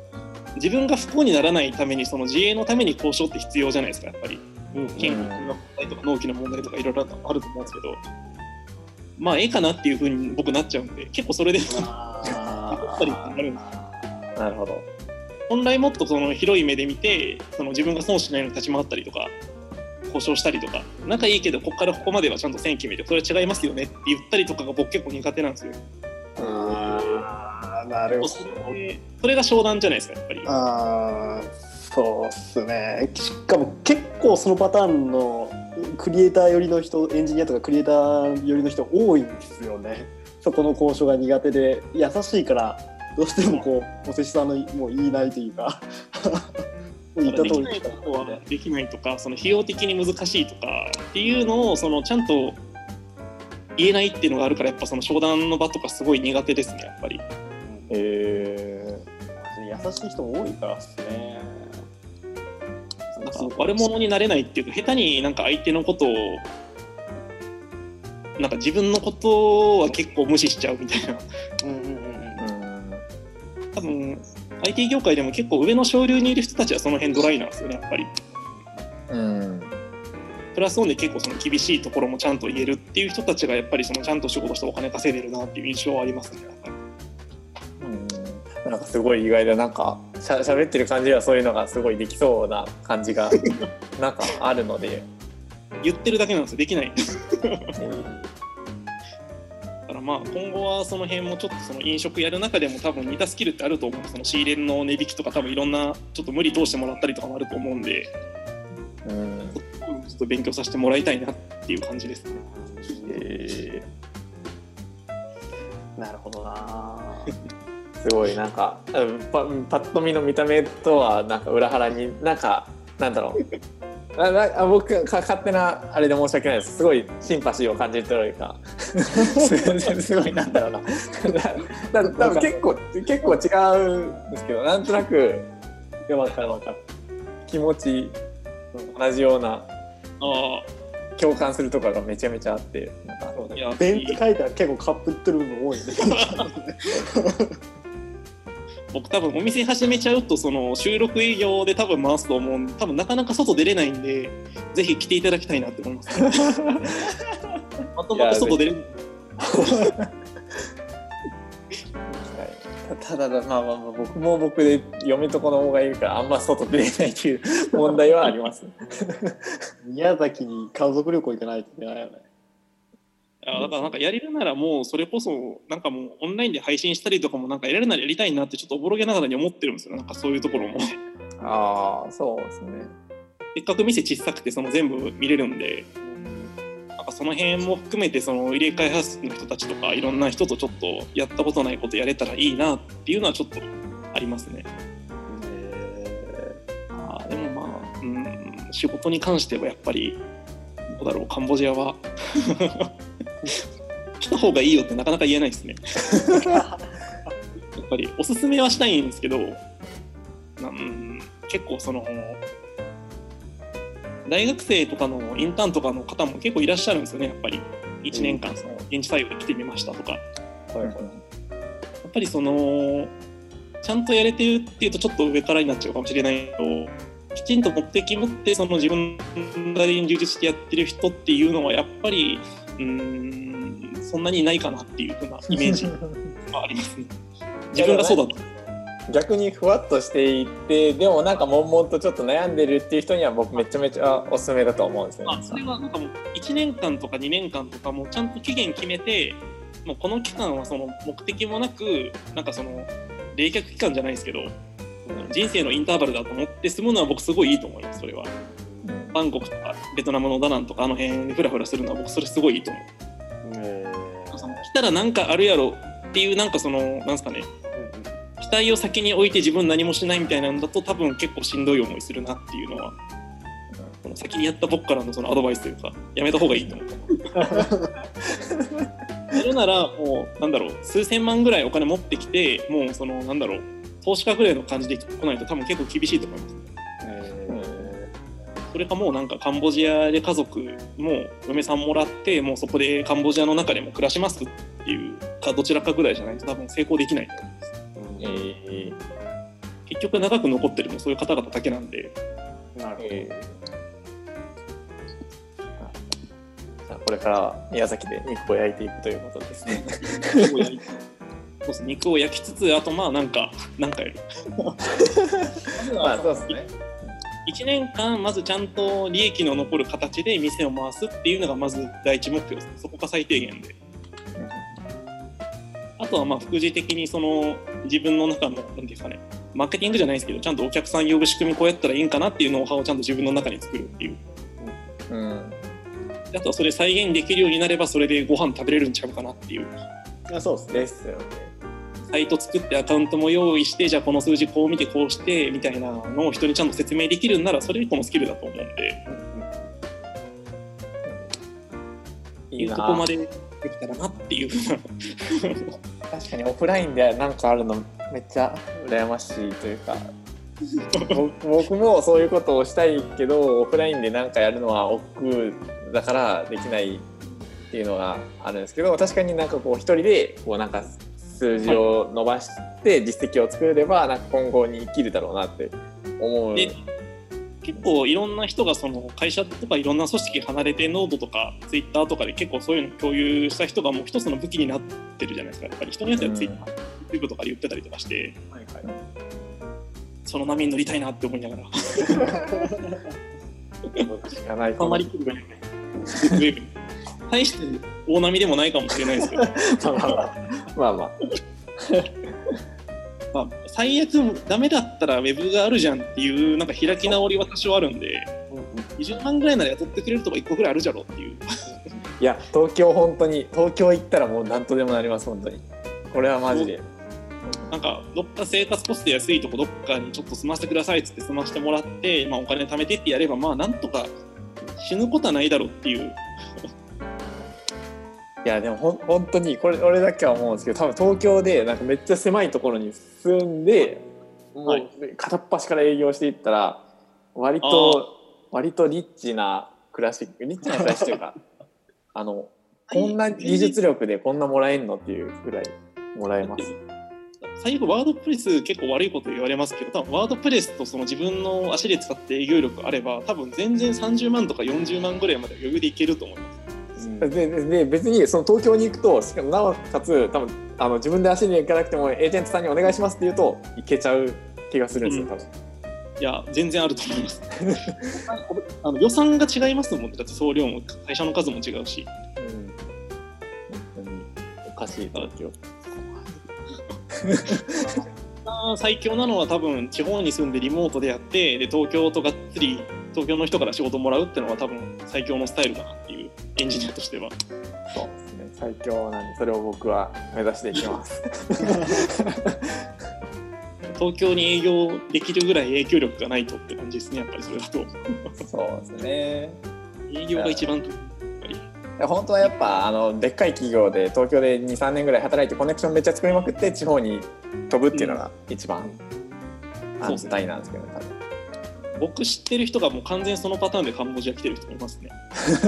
自分が不幸にならないためにその自営のために交渉って必要じゃないですかやっぱり金の問題とか納期の問題とかいろいろあると思うんですけどまあええかなっていうふうに僕なっちゃうんで結構それでるんでなるほど。本来もっとその広い目で見てその自分が損しないように立ち回ったりとか交渉したりとか仲いいけどここからここまではちゃんと線決めてそれは違いますよねって言ったりとかが僕結構苦手なんですよ。あーなるほど。それが商談じゃないですかやっぱり。あーそうっすね。しかも結構そのパターンのクリエイター寄りの人、エンジニアとかクリエイター寄りの人多いんですよね。そこの交渉が苦手で優しいからどうしてもこうおせしさんのもう言いないというか <laughs> 言った通りできないことはできないとかその費用的に難しいとかっていうのをそのちゃんと言えないっていうのがあるからやっぱその商談の場とかすごい苦手ですねやっぱり。え優しい人も多いからっすね。か悪者になれないっていうか下手になんか相手のことをなんか自分のことは結構無視しちゃうみたいな。うんうんうんー、うん。多分 IT 業界でも結構上の昇流にいる人たちはその辺ドライなんですよねやっぱり。うん。プラスオンで結構その厳しいところもちゃんと言えるっていう人たちがやっぱりそのちゃんと仕事してお金稼いでるなっていう印象はありますねやっぱり。うん。なんかすごい意外だなんかしゃ喋ってる感じではそういうのがすごいできそうな感じが <laughs> なんかあるので、言ってるだけなんですよ。できない。えだからまあ今後はその辺もちょっとその飲食やる中でも多分似たスキルってあると思うその仕入れの値引きとか多分いろんなちょっと無理通してもらったりとかもあると思うんで。ーうん。ちょっと勉強させてもらいたいなっていう感じですね。えなるほどな。<laughs> ーすごいなんかうんパパッと見の見た目とはなんか裏腹になんかなんだろう。<laughs> あなあ僕か勝手なあれで申し訳ないです。すごいシンパシーを感じるというか。す <laughs> すごいなんだろうな。<laughs> なな多分結構結構違うんですけどなんとなくいやわかるわかる。気持ち同じような共感するところがめちゃめちゃあってなんかベンツ書いたら結構カップってるの多いね。僕多分お店始めちゃうとその収録営業で多分回すと思うんで多分なかなか外出れないんでぜひ来ていただきたいなって思います、<laughs> まとまって外出れるただだまあまあまあ僕も僕で嫁と子供がいるからあんま外出れないっていう問題はあります。<laughs> 宮崎に家族旅行行かないといけないよね。あだからなんかやれるならもうそれこそなんかもうオンラインで配信したりとかもなんかやれるならやりたいなってちょっとおぼろげながらに思ってるんですよ。なんかそういうところも。ああそうですね。せっかく店小さくてその全部見れるんで。なんかその辺も含めてその入れ替えハウスの人たちとかいろんな人とちょっとやったことないことやれたらいいなっていうのはちょっとありますね。あーでもまあ、うん、仕事に関してはやっぱりどうだろうカンボジアは。<laughs> 来た方がいいよってなかなか言えないですね。<laughs> やっぱりおすすめはしたいんですけど、なん結構その大学生とかのインターンとかの方も結構いらっしゃるんですよねやっぱり。1年間その現地採用で来てみましたとか。やっぱりそのちゃんとやれてるっていうとちょっと上からになっちゃうかもしれないけどきちんと目的持ってその自分なりに充実してやってる人っていうのはやっぱりうーんそんなにいないかなっていうふうなイメージがありますね。自分がそうだった。逆にふわっとしていってでもなんか悶々とちょっと悩んでるっていう人には僕めちゃめちゃおすすめだと思うんですよねあそれはなんかもう1年間とか2年間とかもうちゃんと期限決めてもうこの期間はその目的もなくなんかその冷却期間じゃないですけど人生のインターバルだと思って済むのは僕すごいいいと思いますそれは。うん。バンコクとかベトナムのダナンとかあの辺でフラフラするのは僕それすごいいいと思う。えその来たらなんかあるやろっていうなんかそのなんすかね期待を先に置いて自分何もしないみたいなんだと多分結構しんどい思いするなっていうのは先にやった僕からのそのアドバイスというか <laughs> やめた方がいいと思う。やるならもうなんだろう数千万ぐらいお金持ってきてもうそのなんだろう投資家ぐらいの感じで来ないと多分結構厳しいと思います。えそれかもうなんかカンボジアで家族も嫁さんもらってもうそこでカンボジアの中でも暮らしますっていうかどちらかぐらいじゃないと多分成功できないと思います。えー結局長く残ってるのもそういう方々だけなんでなるほどえーこれからは宮崎で肉を焼いていくということですね。肉を焼いてそうです肉を焼きつつあとまあなんかなんかやる。<laughs> まあそうですね。1年間まずちゃんと利益の残る形で店を回すっていうのがまず第一目標ですねそこが最低限であとはまあ副次的にその自分の中の何ていうんですかねマーケティングじゃないですけどちゃんとお客さん呼ぶ仕組みこうやったらいいんかなっていうノウハウをちゃんと自分の中に作るっていううん。であとはそれ再現できるようになればそれでご飯食べれるんちゃうかなっていうあそうですねですよね。サイト作ってアカウントも用意してじゃあこの数字こう見てこうしてみたいなのを人にちゃんと説明できるんならそれ一個のスキルだと思うんで。いいとこまでできたらなっていう確かにオフラインでなんかあるのめっちゃ羨ましいというか。僕 <laughs> 僕もそういうことをしたいけどオフラインでなんかやるのは億劫だからできないっていうのがあるんですけど確かになんかこう一人でこうなんか数字を伸ばして実績を作ればなんか今後に生きるだろうなって思う。で結構いろんな人がその会社とかいろんな組織離れてノードとかツイッターとかで結構そういうの共有した人がもう一つの武器になってるじゃないですか。やっぱり人によってはツイッター、ユー YouTube とかで言ってたりとかしてはいはい。その波に乗りたいなって思いながら。<laughs> 知らないあんまり来るぐらい。<laughs> 大して大波でもないかもしれないですけど、<laughs> まあまあまあ。まあ <laughs> まあ、最悪ダメだったらウェブがあるじゃんっていうなんか開き直りは多少あるんで20万ぐらいなら雇ってくれるとこ1個ぐらいあるじゃろっていう。いや東京本当に東京行ったらもう何とでもなります本当に。これはマジで。なんかどっか生活コスト安いとこどっかにちょっと住ませてくださいっつって住ませてもらって、まあ、お金貯めてってやればまあなんとか死ぬことはないだろうっていういやでもほん本当にこれ俺だけは思うんですけど多分東京でなんかめっちゃ狭いところに住んでもはいう片っ端から営業していったら割と割とリッチな暮らしリッチな暮らしというか <laughs> あのこんな技術力でこんなもらえんのっていうぐらいもらえます。最後ワードプレス結構悪いこと言われますけど多分ワードプレスとその自分の足で使って営業力あれば多分全然30万とか40万ぐらいまで余裕でいけると思いますででで別にその東京に行くとしかもなおかつ多分あの自分で足で行かなくてもエージェントさんにお願いしますって言うと行けちゃう気がするんですよ多分。いや全然あると思います。<laughs> あの予算が違いますもんね。だって送料も会社の数も違うし。うん。本当におかしい東京。あー最強なのは多分地方に住んでリモートでやってで東京とがっつり東京の人から仕事もらうっていうのは多分最強のスタイルかなエンジニアとしては。そうですね。最強なんでそれを僕は目指していきます。東京に営業できるぐらい影響力がないとって感じですねやっぱりそれだと。そうですね。営業が一番と本当はやっぱあのでっかい企業で東京で23年ぐらい働いてコネクションめっちゃ作りまくって地方に飛ぶっていうのが一番安泰なんですけどね僕知ってる人がもう完全にそのパターンでカンボジア来てる人もいますね。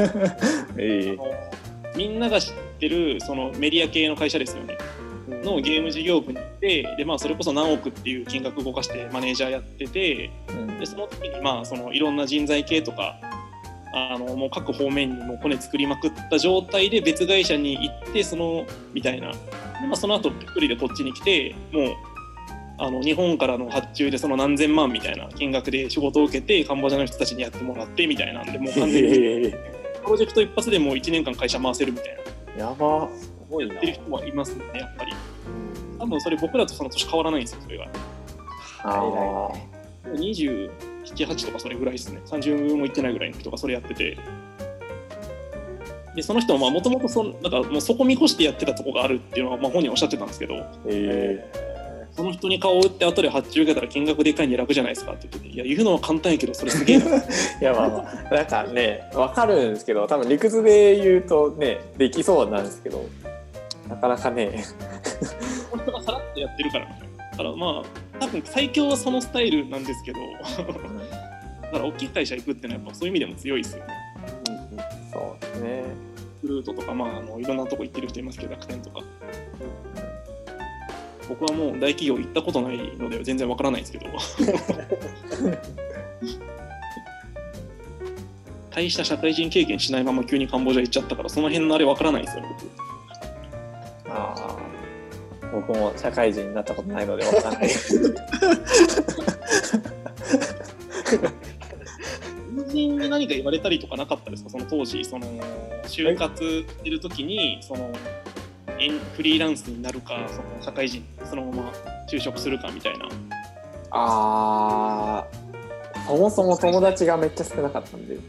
<laughs> ええ。みんなが知っってるそのメディア系の会社ですよね。のゲーム事業部に行ってで、まあ、それこそ何億っていう金額動かしてマネージャーやっててうん。でその時にまあそのいろんな人材系とかあのもう各方面にもうコネ作りまくった状態で別会社に行ってそのみたいな。で、まあ、その後一人でこっちに来てもうあの日本からの発注でその何千万みたいな金額で仕事を受けてカンボジアの人たちにやってもらってみたいなんでもう完全にへプロジェクト一発でもう1年間会社回せるみたいな。えやばすごいなやってる人はいますねやっぱり多分それ僕らとその年変わらないんですよそれが。あ27、8とかそれぐらいですね。30もいってないぐらいの人がそれやってて。で、その人ももともとそんなんかもうそこ見越してやってたとこがあるっていうのは、まあ、本人おっしゃってたんですけど、ー。えその人に顔を打って後で発注受けたら金額でかいんで楽じゃないですかって言ってて、いや、言うのは簡単やけど、それすげえな。ー <laughs> いやまあまあなんかねわかるんですけど多分理屈で言うとねできそうなんですけどなかなかねこの人がさらっとやってるから。だからまあ、多分最強はそのスタイルなんですけど、だから大きい会社行くっていうのはやっぱそういう意味でも強いですよね。そうですねフルートとか、まあ、あのいろんなとこ行ってる人いますけど、楽天とか。僕はもう大企業行ったことないので全然わからないんですけど。大した社会人経験しないまま急にカンボジア行っちゃったから、その辺のあれわからないですよね、僕。ああ僕も社会人になったことないのでわからない友人に何か言われたりとかなかったですか？その当時、その就活してる時に、そのフリーランスになるか、その社会人そのまま就職するかみたいな。あーそもそも友達がめっちゃ少なかったんで <laughs>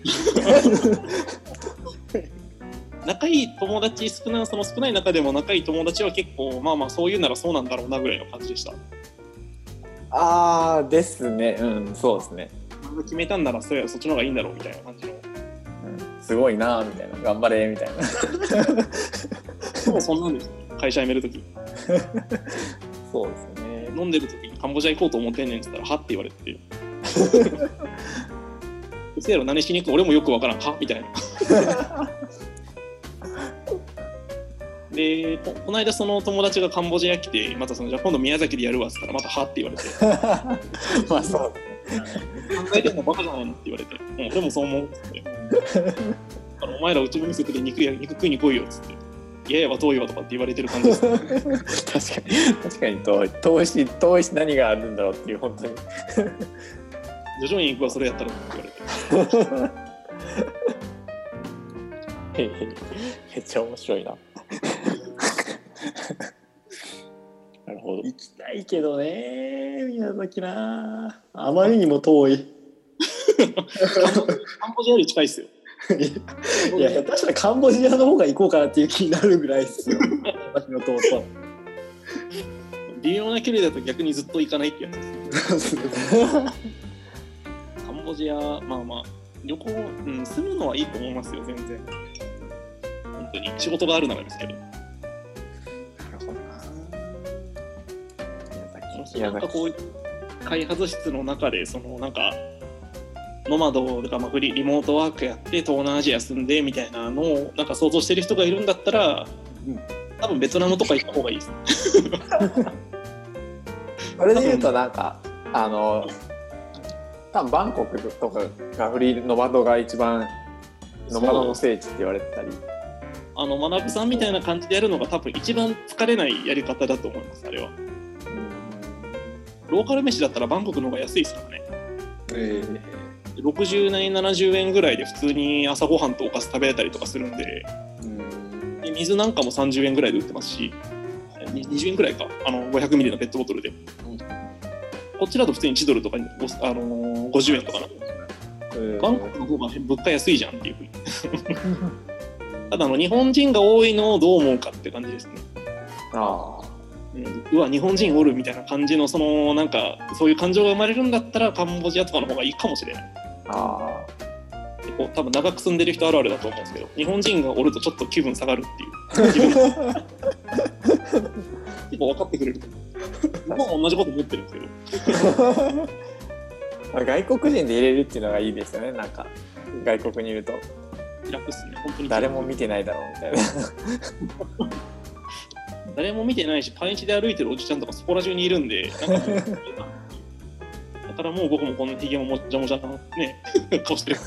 仲いい友達少なその少ない中でも仲いい友達は結構まあまあそういうならそうなんだろうなぐらいの感じでした。ああですねうんそうですね、決めたんならそそっちの方がいいんだろうみたいな感じの。うん、すごいなーみたいな頑張れみたいなでもそんなんですね会社辞めるとき。<laughs> そうですね。飲んでるときにカンボジア行こうと思ってんねんって言ったらはって言われて。う <laughs> せやろ何しに行く俺もよくわからん。は？みたいな。<laughs> でここの間その友達がカンボジア来てまたそのじゃあ今度宮崎でやるわっつったらまたはって言われて。まあそう考えてんのバカじゃないのって言われて、うん、俺もそう思うっつって。お前らうちの店で肉や肉食いに来いよっつっていやいやは遠いわとかって言われてる感じです <laughs> 確かに確かに遠い遠いし遠いし何があるんだろうっていう本当に。徐々に行くわそれやったらって言われてめっちゃ面白いななるほど行きたいけどね宮崎なあまりにも遠いカンボジアより近いっすよいや下手したらカンボジアの方が行こうかなっていう気になるぐらいですよ。<laughs> 私の弟微妙な距離だと逆にずっと行かないってやつですカンボジアまあまあ旅行、うん、住むのはいいと思いますよ全然。本当に仕事があるならですけど。なるほどな。なんかこう開発室の中でそのなんかノマドとかまあフリーリモートワークやって東南アジア住んでみたいなのをなんか想像してる人がいるんだったら、うん多分ベトナムとか行った方がいいです。それで言うとなんかあの多分バンコクとかがフリーノマドが一番ノマドの聖地って言われてたりあの学さんみたいな感じでやるのが多分一番疲れないやり方だと思いますあれは。ローカル飯だったらバンコクの方が安いですからね。え60円70円ぐらいで普通に朝ごはんとおかず食べれたりとかするんでで水なんかも30円ぐらいで売ってますしに20円ぐらいか。あの500ミリのペットボトルで、こっちだと普通に1ドルとかに、ごあのー50円とかな。ーバンコクの方が物価安いじゃんっていうふうに。<laughs> ただあの日本人が多いのをどう思うかって感じですね、あうん、うわ日本人おるみたいな感じのそのなんかそういう感情が生まれるんだったらカンボジアとかの方がいいかもしれない。ー。あ結構多分長く住んでる人あるあるだと思うんですけど日本人がおるとちょっと気分下がるっていう。<laughs> 結構分かってくれると思う。僕も同じこと思ってるんですけど。ー <laughs> 外国人で入れるっていうのがいいですよね。なんか外国にいると。楽っすね。本当に誰も見てないだろうみたいな <laughs> 誰も見てないし、パンイチで歩いてるおじちゃんとかそこら中にいるんで、なんか <laughs> だからもう僕もこのひげももじゃもじゃなね、<laughs> 顔してるし。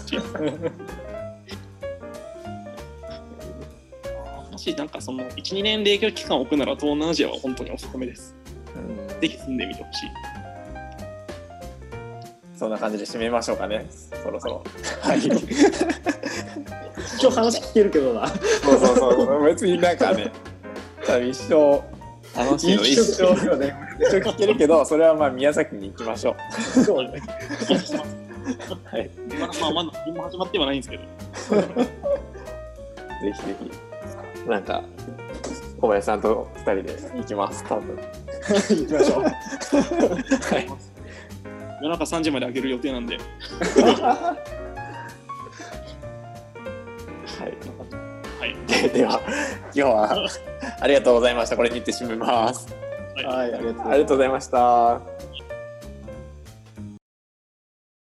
もしなんかその1、2年冷却期間を置くなら東南アジアは本当におすすめです。うんぜひ住んでみてほしい。そんな感じで締めましょうかねそろそろ <laughs> はい一応話聞けるけどな。そうそうそう別になんかね多分一生楽しいの？一生よね。一生聞けるけどそれはまあ宮崎に行きましょうそうね。はいまあまあまだ何も始まってはないんですけど。ぜひぜひなんか小林さんと二人で行きます多分行きましょう。はい夜中3時まで開ける予定なんで。はいはい。で <laughs> では今日は <laughs> ありがとうございました。これにて締めます。はい、ありがとう。ございありがとうございました